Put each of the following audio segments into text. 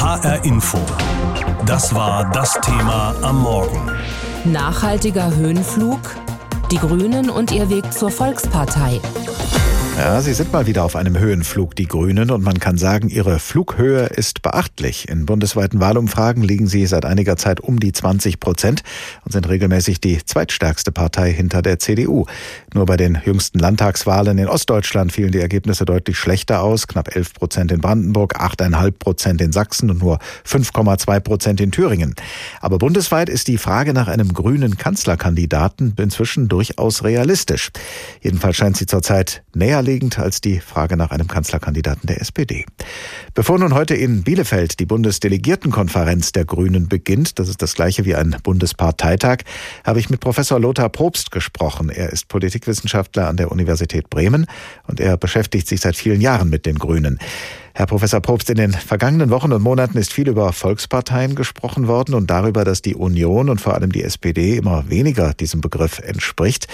HR Info. Das war das Thema am Morgen. Nachhaltiger Höhenflug, die Grünen und ihr Weg zur Volkspartei. Ja, sie sind mal wieder auf einem Höhenflug, die Grünen, und man kann sagen, ihre Flughöhe ist beachtlich. In bundesweiten Wahlumfragen liegen sie seit einiger Zeit um die 20 Prozent und sind regelmäßig die zweitstärkste Partei hinter der CDU. Nur bei den jüngsten Landtagswahlen in Ostdeutschland fielen die Ergebnisse deutlich schlechter aus. Knapp 11 Prozent in Brandenburg, 8,5 Prozent in Sachsen und nur 5,2 Prozent in Thüringen. Aber bundesweit ist die Frage nach einem grünen Kanzlerkandidaten inzwischen durchaus realistisch. Jedenfalls scheint sie zurzeit näher naheliegend als die Frage nach einem Kanzlerkandidaten der SPD. Bevor nun heute in Bielefeld die Bundesdelegiertenkonferenz der Grünen beginnt, das ist das gleiche wie ein Bundesparteitag, habe ich mit Professor Lothar Probst gesprochen. Er ist Politikwissenschaftler an der Universität Bremen und er beschäftigt sich seit vielen Jahren mit den Grünen. Herr Professor Probst, in den vergangenen Wochen und Monaten ist viel über Volksparteien gesprochen worden und darüber, dass die Union und vor allem die SPD immer weniger diesem Begriff entspricht.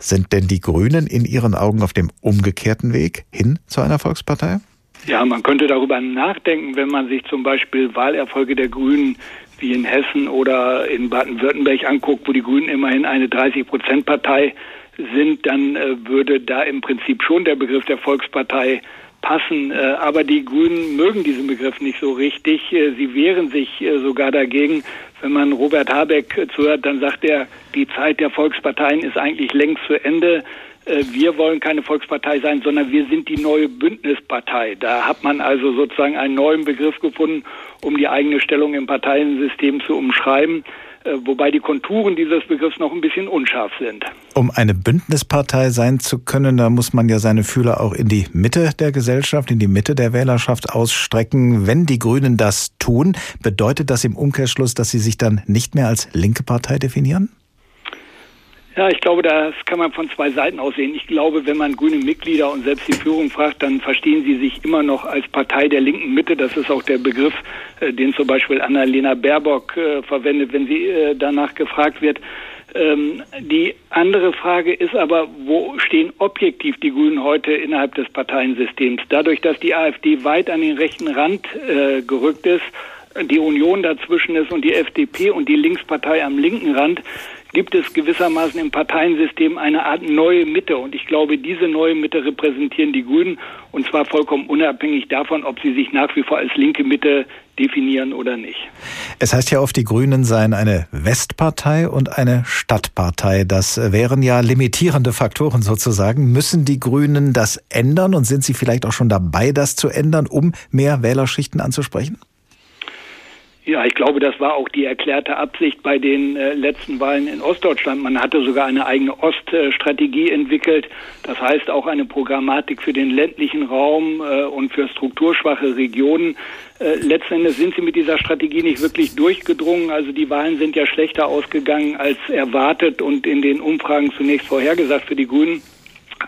Sind denn die Grünen in Ihren Augen auf dem umgekehrten Weg hin zu einer Volkspartei? Ja, man könnte darüber nachdenken, wenn man sich zum Beispiel Wahlerfolge der Grünen wie in Hessen oder in Baden-Württemberg anguckt, wo die Grünen immerhin eine 30-Prozent-Partei sind, dann äh, würde da im Prinzip schon der Begriff der Volkspartei passen. Äh, aber die Grünen mögen diesen Begriff nicht so richtig. Äh, sie wehren sich äh, sogar dagegen. Wenn man Robert Habeck zuhört, dann sagt er, die Zeit der Volksparteien ist eigentlich längst zu Ende. Wir wollen keine Volkspartei sein, sondern wir sind die neue Bündnispartei. Da hat man also sozusagen einen neuen Begriff gefunden, um die eigene Stellung im Parteiensystem zu umschreiben. Äh, wobei die Konturen dieses Begriffs noch ein bisschen unscharf sind. Um eine Bündnispartei sein zu können, da muss man ja seine Fühler auch in die Mitte der Gesellschaft, in die Mitte der Wählerschaft ausstrecken. Wenn die Grünen das tun, bedeutet das im Umkehrschluss, dass sie sich dann nicht mehr als linke Partei definieren? Ja, ich glaube, das kann man von zwei Seiten aus sehen. Ich glaube, wenn man grüne Mitglieder und selbst die Führung fragt, dann verstehen sie sich immer noch als Partei der linken Mitte. Das ist auch der Begriff, äh, den zum Beispiel Annalena Baerbock äh, verwendet, wenn sie äh, danach gefragt wird. Ähm, die andere Frage ist aber, wo stehen objektiv die Grünen heute innerhalb des Parteiensystems? Dadurch, dass die AfD weit an den rechten Rand äh, gerückt ist, die Union dazwischen ist und die FDP und die Linkspartei am linken Rand, gibt es gewissermaßen im Parteiensystem eine Art neue Mitte. Und ich glaube, diese neue Mitte repräsentieren die Grünen und zwar vollkommen unabhängig davon, ob sie sich nach wie vor als linke Mitte definieren oder nicht. Es heißt ja oft, die Grünen seien eine Westpartei und eine Stadtpartei. Das wären ja limitierende Faktoren sozusagen. Müssen die Grünen das ändern und sind sie vielleicht auch schon dabei, das zu ändern, um mehr Wählerschichten anzusprechen? Ja, ich glaube, das war auch die erklärte Absicht bei den äh, letzten Wahlen in Ostdeutschland. Man hatte sogar eine eigene Oststrategie entwickelt. Das heißt auch eine Programmatik für den ländlichen Raum äh, und für strukturschwache Regionen. Äh, letzten Endes sind sie mit dieser Strategie nicht wirklich durchgedrungen. Also die Wahlen sind ja schlechter ausgegangen als erwartet und in den Umfragen zunächst vorhergesagt für die Grünen.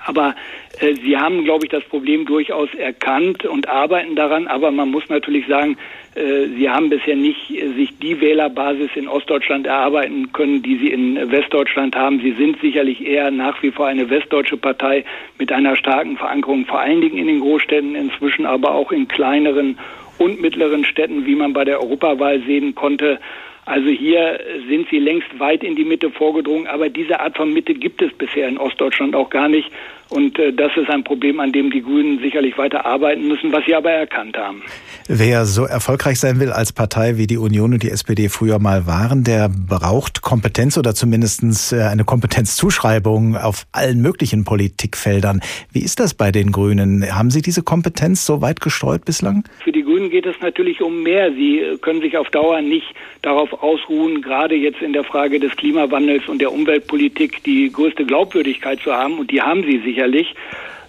Aber äh, sie haben, glaube ich, das Problem durchaus erkannt und arbeiten daran. Aber man muss natürlich sagen, äh, sie haben bisher nicht äh, sich die Wählerbasis in Ostdeutschland erarbeiten können, die sie in Westdeutschland haben. Sie sind sicherlich eher nach wie vor eine westdeutsche Partei mit einer starken Verankerung, vor allen Dingen in den Großstädten, inzwischen aber auch in kleineren und mittleren Städten, wie man bei der Europawahl sehen konnte. Also hier sind sie längst weit in die Mitte vorgedrungen, aber diese Art von Mitte gibt es bisher in Ostdeutschland auch gar nicht. Und äh, das ist ein Problem, an dem die Grünen sicherlich weiter arbeiten müssen, was sie aber erkannt haben. Wer so erfolgreich sein will als Partei, wie die Union und die SPD früher mal waren, der braucht Kompetenz oder zumindest äh, eine Kompetenzzuschreibung auf allen möglichen Politikfeldern. Wie ist das bei den Grünen? Haben Sie diese Kompetenz so weit gestreut bislang? Für die Grünen geht es natürlich um mehr. Sie können sich auf Dauer nicht darauf ausruhen, gerade jetzt in der Frage des Klimawandels und der Umweltpolitik die größte Glaubwürdigkeit zu haben. Und die haben sie sicher sicherlich,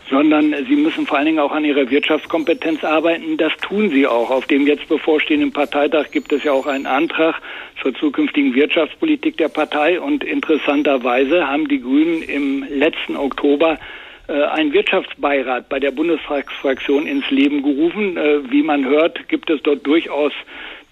sondern sie müssen vor allen Dingen auch an ihrer Wirtschaftskompetenz arbeiten. Das tun sie auch. Auf dem jetzt bevorstehenden Parteitag gibt es ja auch einen Antrag zur zukünftigen Wirtschaftspolitik der Partei und interessanterweise haben die Grünen im letzten Oktober äh, einen Wirtschaftsbeirat bei der Bundestagsfraktion ins Leben gerufen. Äh, wie man hört, gibt es dort durchaus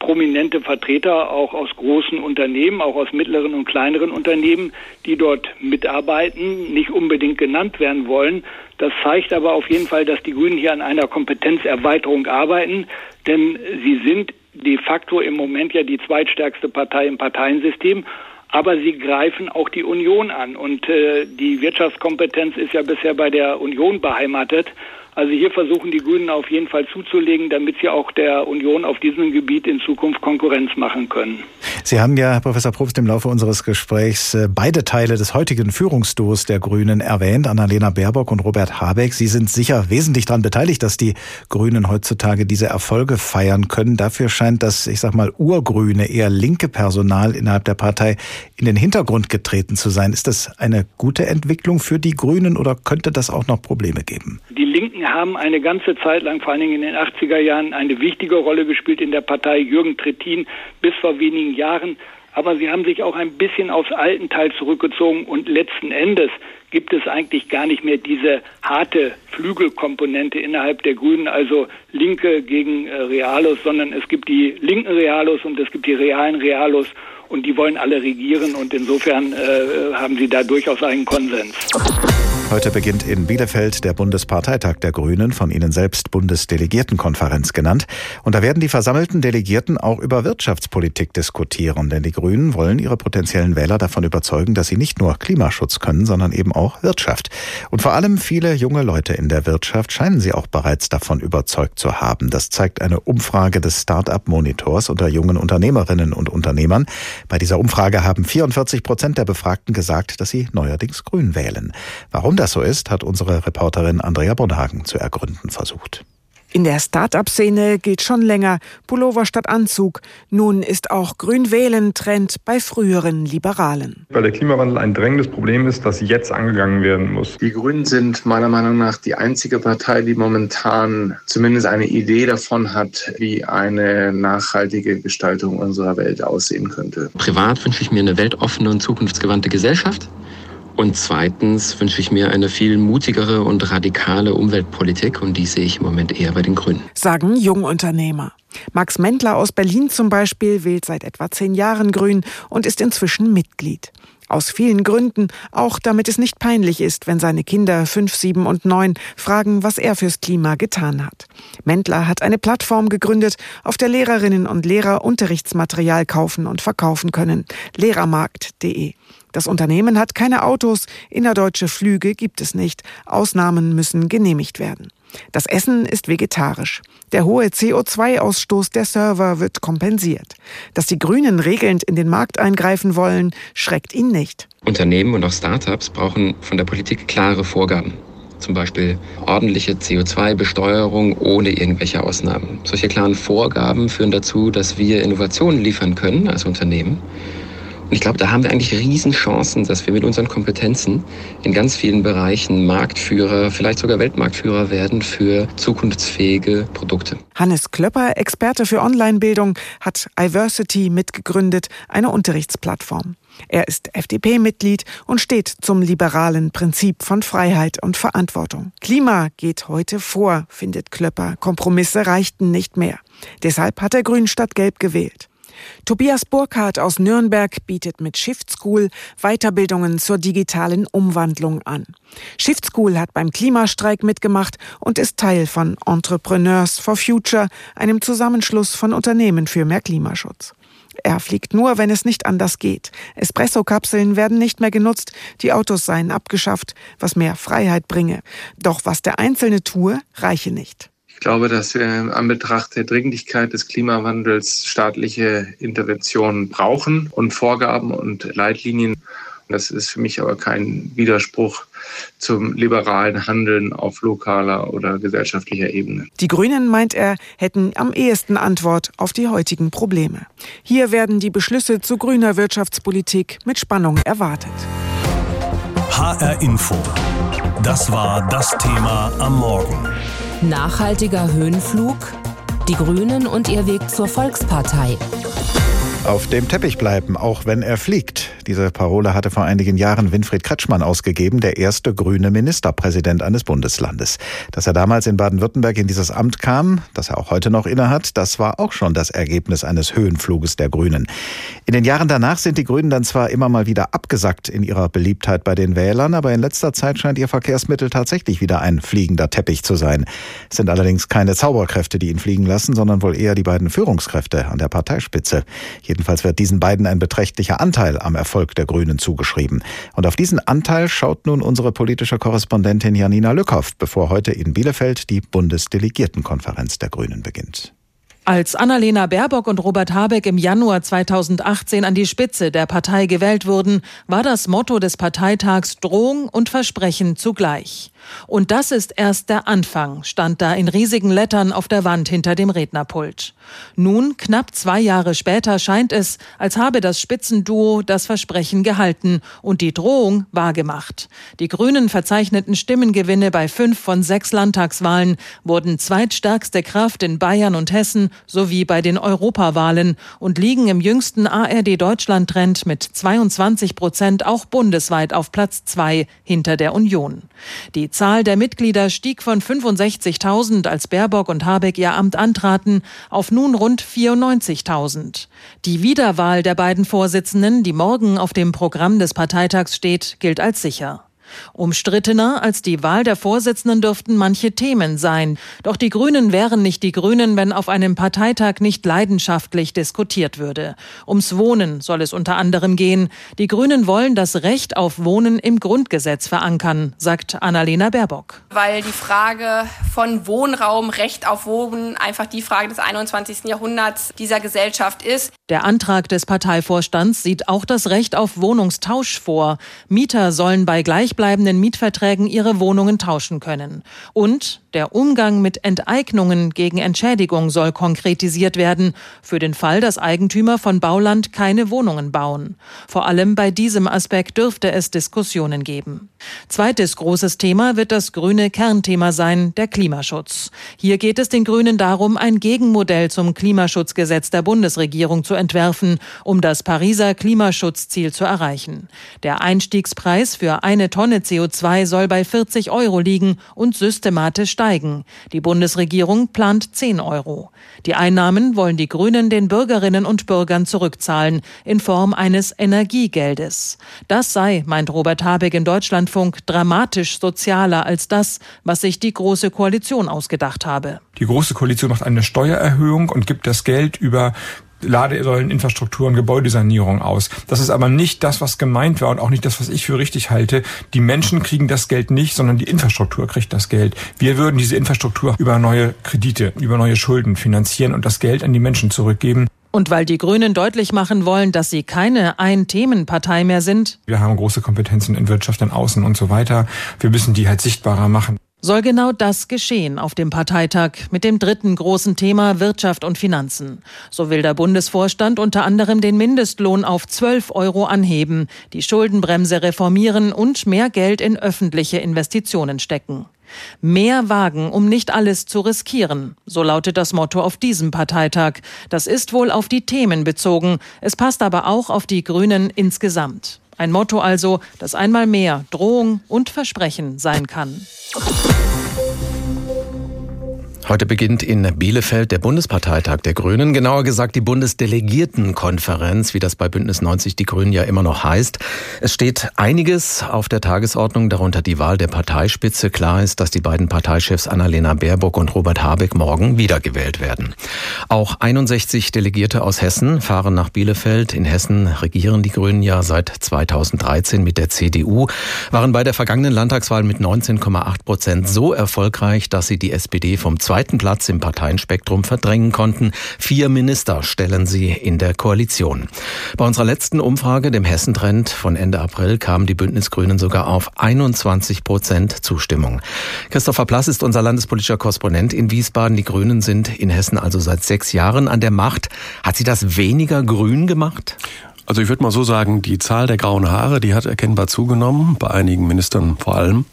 prominente Vertreter auch aus großen Unternehmen, auch aus mittleren und kleineren Unternehmen, die dort mitarbeiten, nicht unbedingt genannt werden wollen. Das zeigt aber auf jeden Fall, dass die Grünen hier an einer Kompetenzerweiterung arbeiten, denn sie sind de facto im Moment ja die zweitstärkste Partei im Parteiensystem aber sie greifen auch die Union an. Und äh, die Wirtschaftskompetenz ist ja bisher bei der Union beheimatet. Also hier versuchen die Grünen auf jeden Fall zuzulegen, damit sie auch der Union auf diesem Gebiet in Zukunft Konkurrenz machen können. Sie haben ja, Professor Probst, im Laufe unseres Gesprächs äh, beide Teile des heutigen Führungsduos der Grünen erwähnt, Annalena Baerbock und Robert Habeck. Sie sind sicher wesentlich daran beteiligt, dass die Grünen heutzutage diese Erfolge feiern können. Dafür scheint das, ich sag mal, urgrüne, eher linke Personal innerhalb der Partei in den Hintergrund getreten zu sein. Ist das eine gute Entwicklung für die Grünen oder könnte das auch noch Probleme geben? Die Linken haben eine ganze Zeit lang, vor allen Dingen in den 80er Jahren, eine wichtige Rolle gespielt in der Partei. Jürgen Trittin bis vor wenigen Jahren. Aber sie haben sich auch ein bisschen aufs alten Teil zurückgezogen und letzten Endes gibt es eigentlich gar nicht mehr diese harte Flügelkomponente innerhalb der Grünen, also Linke gegen äh, Realos, sondern es gibt die linken Realos und es gibt die realen Realos und die wollen alle regieren und insofern äh, haben sie da durchaus einen Konsens. Heute beginnt in Bielefeld der Bundesparteitag der Grünen, von Ihnen selbst Bundesdelegiertenkonferenz genannt. Und da werden die versammelten Delegierten auch über Wirtschaftspolitik diskutieren, denn die Grünen wollen ihre potenziellen Wähler davon überzeugen, dass sie nicht nur Klimaschutz können, sondern eben auch Wirtschaft. Und vor allem viele junge Leute in der Wirtschaft scheinen sie auch bereits davon überzeugt zu haben. Das zeigt eine Umfrage des Start-up-Monitors unter jungen Unternehmerinnen und Unternehmern. Bei dieser Umfrage haben 44 Prozent der Befragten gesagt, dass sie neuerdings grün wählen. Warum das so ist, hat unsere Reporterin Andrea Bonhagen zu ergründen versucht. In der Start-up-Szene gilt schon länger Pullover statt Anzug. Nun ist auch Grün-Wählen Trend bei früheren Liberalen. Weil der Klimawandel ein drängendes Problem ist, das jetzt angegangen werden muss. Die Grünen sind meiner Meinung nach die einzige Partei, die momentan zumindest eine Idee davon hat, wie eine nachhaltige Gestaltung unserer Welt aussehen könnte. Privat wünsche ich mir eine weltoffene und zukunftsgewandte Gesellschaft. Und zweitens wünsche ich mir eine viel mutigere und radikale Umweltpolitik und die sehe ich im Moment eher bei den Grünen. Sagen Jungunternehmer. Max Mentler aus Berlin zum Beispiel wählt seit etwa zehn Jahren Grün und ist inzwischen Mitglied. Aus vielen Gründen, auch damit es nicht peinlich ist, wenn seine Kinder fünf, sieben und neun fragen, was er fürs Klima getan hat. Mentler hat eine Plattform gegründet, auf der Lehrerinnen und Lehrer Unterrichtsmaterial kaufen und verkaufen können. Lehrermarkt.de. Das Unternehmen hat keine Autos, innerdeutsche Flüge gibt es nicht, Ausnahmen müssen genehmigt werden. Das Essen ist vegetarisch. Der hohe CO2-Ausstoß der Server wird kompensiert. Dass die Grünen regelnd in den Markt eingreifen wollen, schreckt ihn nicht. Unternehmen und auch Startups brauchen von der Politik klare Vorgaben. Zum Beispiel ordentliche CO2-Besteuerung ohne irgendwelche Ausnahmen. Solche klaren Vorgaben führen dazu, dass wir Innovationen liefern können als Unternehmen und ich glaube, da haben wir eigentlich Riesenchancen, dass wir mit unseren Kompetenzen in ganz vielen Bereichen Marktführer, vielleicht sogar Weltmarktführer werden für zukunftsfähige Produkte. Hannes Klöpper, Experte für Online-Bildung, hat Iversity mitgegründet, eine Unterrichtsplattform. Er ist FDP-Mitglied und steht zum liberalen Prinzip von Freiheit und Verantwortung. Klima geht heute vor, findet Klöpper. Kompromisse reichten nicht mehr. Deshalb hat er Grün statt Gelb gewählt. Tobias Burkhardt aus Nürnberg bietet mit Shift School Weiterbildungen zur digitalen Umwandlung an. Shift School hat beim Klimastreik mitgemacht und ist Teil von Entrepreneurs for Future, einem Zusammenschluss von Unternehmen für mehr Klimaschutz. Er fliegt nur, wenn es nicht anders geht. Espresso-Kapseln werden nicht mehr genutzt, die Autos seien abgeschafft, was mehr Freiheit bringe. Doch was der Einzelne tue, reiche nicht. Ich glaube, dass wir an Betracht der Dringlichkeit des Klimawandels staatliche Interventionen brauchen und Vorgaben und Leitlinien. Das ist für mich aber kein Widerspruch zum liberalen Handeln auf lokaler oder gesellschaftlicher Ebene. Die Grünen, meint er, hätten am ehesten Antwort auf die heutigen Probleme. Hier werden die Beschlüsse zu grüner Wirtschaftspolitik mit Spannung erwartet. HR Info. Das war das Thema am Morgen. Nachhaltiger Höhenflug, die Grünen und ihr Weg zur Volkspartei. Auf dem Teppich bleiben, auch wenn er fliegt. Diese Parole hatte vor einigen Jahren Winfried Kretschmann ausgegeben, der erste grüne Ministerpräsident eines Bundeslandes. Dass er damals in Baden-Württemberg in dieses Amt kam, das er auch heute noch innehat, das war auch schon das Ergebnis eines Höhenfluges der Grünen. In den Jahren danach sind die Grünen dann zwar immer mal wieder abgesackt in ihrer Beliebtheit bei den Wählern, aber in letzter Zeit scheint ihr Verkehrsmittel tatsächlich wieder ein fliegender Teppich zu sein. Es sind allerdings keine Zauberkräfte, die ihn fliegen lassen, sondern wohl eher die beiden Führungskräfte an der Parteispitze. Jedenfalls wird diesen beiden ein beträchtlicher Anteil am Erfolg der Grünen zugeschrieben. Und auf diesen Anteil schaut nun unsere politische Korrespondentin Janina Lückhoff, bevor heute in Bielefeld die Bundesdelegiertenkonferenz der Grünen beginnt. Als Annalena Baerbock und Robert Habeck im Januar 2018 an die Spitze der Partei gewählt wurden, war das Motto des Parteitags Drohung und Versprechen zugleich. Und das ist erst der Anfang, stand da in riesigen Lettern auf der Wand hinter dem Rednerpult. Nun, knapp zwei Jahre später, scheint es, als habe das Spitzenduo das Versprechen gehalten und die Drohung wahrgemacht. Die Grünen verzeichneten Stimmengewinne bei fünf von sechs Landtagswahlen, wurden zweitstärkste Kraft in Bayern und Hessen sowie bei den Europawahlen und liegen im jüngsten ARD-Deutschland-Trend mit 22 Prozent auch bundesweit auf Platz zwei hinter der Union. Die Zahl der Mitglieder stieg von 65.000, als Baerbock und Habeck ihr Amt antraten, auf nun rund 94.000. Die Wiederwahl der beiden Vorsitzenden, die morgen auf dem Programm des Parteitags steht, gilt als sicher. Umstrittener als die Wahl der Vorsitzenden dürften manche Themen sein. Doch die Grünen wären nicht die Grünen, wenn auf einem Parteitag nicht leidenschaftlich diskutiert würde. Ums Wohnen soll es unter anderem gehen. Die Grünen wollen das Recht auf Wohnen im Grundgesetz verankern, sagt Annalena Baerbock. Weil die Frage von Wohnraum, Recht auf Wohnen einfach die Frage des 21. Jahrhunderts dieser Gesellschaft ist. Der Antrag des Parteivorstands sieht auch das Recht auf Wohnungstausch vor. Mieter sollen bei gleichbleibenden Mietverträgen ihre Wohnungen tauschen können. Und der Umgang mit Enteignungen gegen Entschädigung soll konkretisiert werden, für den Fall, dass Eigentümer von Bauland keine Wohnungen bauen. Vor allem bei diesem Aspekt dürfte es Diskussionen geben. Zweites großes Thema wird das grüne Kernthema sein, der Klimaschutz. Hier geht es den Grünen darum, ein Gegenmodell zum Klimaschutzgesetz der Bundesregierung zu entwerfen, um das Pariser Klimaschutzziel zu erreichen. Der Einstiegspreis für eine Tonne CO2 soll bei 40 Euro liegen und systematisch steigen. Die Bundesregierung plant 10 Euro. Die Einnahmen wollen die Grünen den Bürgerinnen und Bürgern zurückzahlen in Form eines Energiegeldes. Das sei, meint Robert Habeck in Deutschlandfunk, dramatisch sozialer als das, was sich die Große Koalition ausgedacht habe. Die Große Koalition macht eine Steuererhöhung und gibt das Geld über Ladesäuleninfrastruktur und Gebäudesanierung aus. Das ist aber nicht das, was gemeint war und auch nicht das, was ich für richtig halte. Die Menschen kriegen das Geld nicht, sondern die Infrastruktur kriegt das Geld. Wir würden diese Infrastruktur über neue Kredite, über neue Schulden finanzieren und das Geld an die Menschen zurückgeben. Und weil die Grünen deutlich machen wollen, dass sie keine Ein-Themen-Partei mehr sind. Wir haben große Kompetenzen in Wirtschaft, in Außen und so weiter. Wir müssen die halt sichtbarer machen soll genau das geschehen auf dem Parteitag mit dem dritten großen Thema Wirtschaft und Finanzen. So will der Bundesvorstand unter anderem den Mindestlohn auf 12 Euro anheben, die Schuldenbremse reformieren und mehr Geld in öffentliche Investitionen stecken. Mehr wagen, um nicht alles zu riskieren. So lautet das Motto auf diesem Parteitag. Das ist wohl auf die Themen bezogen. Es passt aber auch auf die Grünen insgesamt. Ein Motto also, das einmal mehr Drohung und Versprechen sein kann. Heute beginnt in Bielefeld der Bundesparteitag der Grünen, genauer gesagt die Bundesdelegiertenkonferenz, wie das bei Bündnis 90 die Grünen ja immer noch heißt. Es steht einiges auf der Tagesordnung, darunter die Wahl der Parteispitze. Klar ist, dass die beiden Parteichefs Annalena Baerbock und Robert Habeck morgen wiedergewählt werden. Auch 61 Delegierte aus Hessen fahren nach Bielefeld. In Hessen regieren die Grünen ja seit 2013 mit der CDU, waren bei der vergangenen Landtagswahl mit 19,8 Prozent so erfolgreich, dass sie die SPD vom zweiten zweiten Platz im Parteienspektrum verdrängen konnten. Vier Minister stellen sie in der Koalition. Bei unserer letzten Umfrage, dem Hessentrend von Ende April, kamen die Bündnisgrünen sogar auf 21 Prozent Zustimmung. Christopher Plass ist unser landespolitischer Korrespondent in Wiesbaden. Die Grünen sind in Hessen also seit sechs Jahren an der Macht. Hat sie das weniger grün gemacht? Also ich würde mal so sagen, die Zahl der grauen Haare, die hat erkennbar zugenommen, bei einigen Ministern vor allem.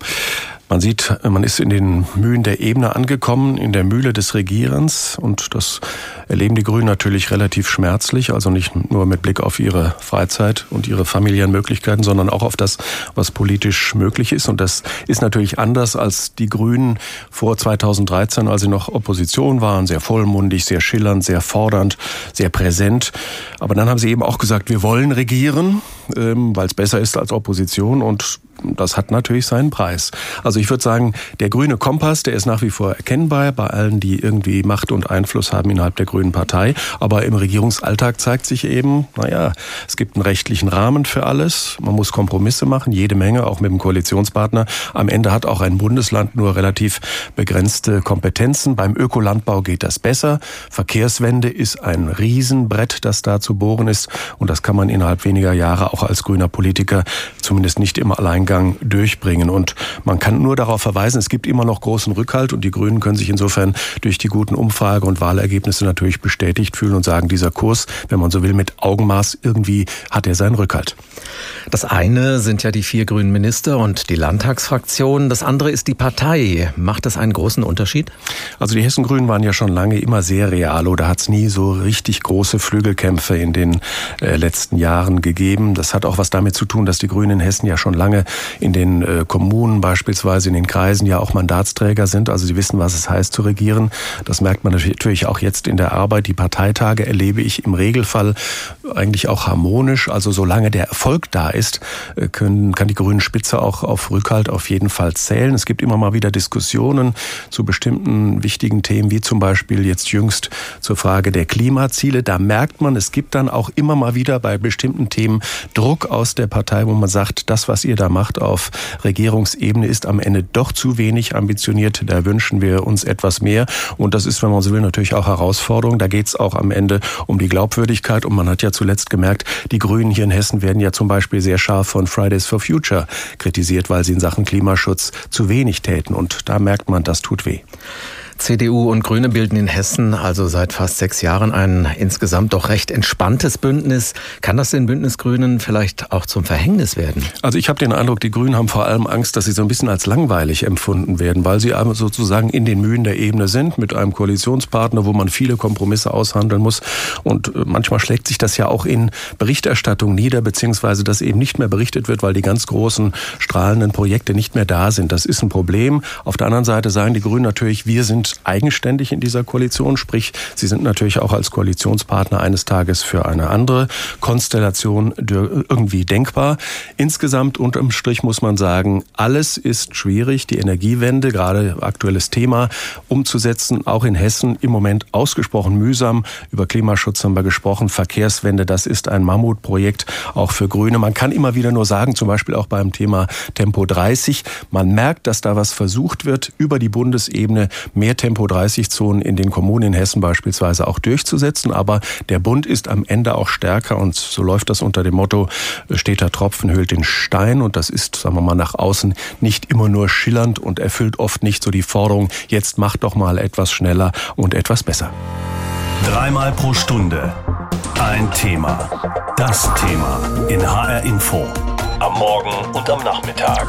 Man sieht, man ist in den Mühen der Ebene angekommen, in der Mühle des Regierens. Und das erleben die Grünen natürlich relativ schmerzlich. Also nicht nur mit Blick auf ihre Freizeit und ihre familiären Möglichkeiten, sondern auch auf das, was politisch möglich ist. Und das ist natürlich anders als die Grünen vor 2013, als sie noch Opposition waren. Sehr vollmundig, sehr schillernd, sehr fordernd, sehr präsent. Aber dann haben sie eben auch gesagt, wir wollen regieren, ähm, weil es besser ist als Opposition. Und das hat natürlich seinen Preis. Also ich würde sagen, der grüne Kompass, der ist nach wie vor erkennbar bei allen, die irgendwie Macht und Einfluss haben innerhalb der Grünen Partei. Aber im Regierungsalltag zeigt sich eben, naja, es gibt einen rechtlichen Rahmen für alles. Man muss Kompromisse machen, jede Menge, auch mit dem Koalitionspartner. Am Ende hat auch ein Bundesland nur relativ begrenzte Kompetenzen. Beim Ökolandbau geht das besser. Verkehrswende ist ein Riesenbrett, das da zu bohren ist. Und das kann man innerhalb weniger Jahre auch als grüner Politiker zumindest nicht immer allein Alleingang durchbringen. Und man kann nur darauf verweisen, es gibt immer noch großen Rückhalt und die Grünen können sich insofern durch die guten Umfrage- und Wahlergebnisse natürlich bestätigt fühlen und sagen, dieser Kurs, wenn man so will, mit Augenmaß irgendwie hat er seinen Rückhalt. Das eine sind ja die vier grünen Minister und die Landtagsfraktion. Das andere ist die Partei. Macht das einen großen Unterschied? Also die Hessen-Grünen waren ja schon lange immer sehr real oder hat es nie so richtig große Flügelkämpfe in den äh, letzten Jahren gegeben. Das hat auch was damit zu tun, dass die Grünen in Hessen ja schon lange in den äh, Kommunen beispielsweise, in den Kreisen ja auch Mandatsträger sind. Also sie wissen, was es heißt zu regieren. Das merkt man natürlich auch jetzt in der Arbeit. Die Parteitage erlebe ich im Regelfall eigentlich auch harmonisch. Also solange der Erfolg da ist, äh, können, kann die grüne Spitze auch auf Rückhalt auf jeden Fall zählen. Es gibt immer mal wieder Diskussionen zu bestimmten wichtigen Themen, wie zum Beispiel jetzt jüngst zur Frage der Klimaziele. Da merkt man, es gibt dann auch immer mal wieder bei bestimmten Themen Druck aus der Partei, wo man sagt, das, was ihr da macht, macht auf Regierungsebene ist am Ende doch zu wenig ambitioniert. Da wünschen wir uns etwas mehr. Und das ist, wenn man so will, natürlich auch Herausforderung. Da geht es auch am Ende um die Glaubwürdigkeit. Und man hat ja zuletzt gemerkt, die Grünen hier in Hessen werden ja zum Beispiel sehr scharf von Fridays for Future kritisiert, weil sie in Sachen Klimaschutz zu wenig täten. Und da merkt man, das tut weh. CDU und Grüne bilden in Hessen also seit fast sechs Jahren ein insgesamt doch recht entspanntes Bündnis. Kann das den Bündnisgrünen vielleicht auch zum Verhängnis werden? Also ich habe den Eindruck, die Grünen haben vor allem Angst, dass sie so ein bisschen als langweilig empfunden werden, weil sie sozusagen in den Mühen der Ebene sind mit einem Koalitionspartner, wo man viele Kompromisse aushandeln muss. Und äh, manchmal schlägt sich das ja auch in Berichterstattung nieder, beziehungsweise dass eben nicht mehr berichtet wird, weil die ganz großen strahlenden Projekte nicht mehr da sind. Das ist ein Problem. Auf der anderen Seite sagen die Grünen natürlich, wir eigenständig in dieser Koalition, sprich, sie sind natürlich auch als Koalitionspartner eines Tages für eine andere Konstellation irgendwie denkbar. Insgesamt unterm Strich muss man sagen, alles ist schwierig. Die Energiewende, gerade aktuelles Thema, umzusetzen, auch in Hessen im Moment ausgesprochen mühsam. Über Klimaschutz haben wir gesprochen. Verkehrswende, das ist ein Mammutprojekt, auch für Grüne. Man kann immer wieder nur sagen, zum Beispiel auch beim Thema Tempo 30, man merkt, dass da was versucht wird, über die Bundesebene mehr Tempo-30-Zonen in den Kommunen in Hessen beispielsweise auch durchzusetzen. Aber der Bund ist am Ende auch stärker und so läuft das unter dem Motto, steter Tropfen höhlt den Stein. Und das ist, sagen wir mal, nach außen nicht immer nur schillernd und erfüllt oft nicht so die Forderung, jetzt macht doch mal etwas schneller und etwas besser. Dreimal pro Stunde ein Thema. Das Thema in HR Info. Am Morgen und am Nachmittag.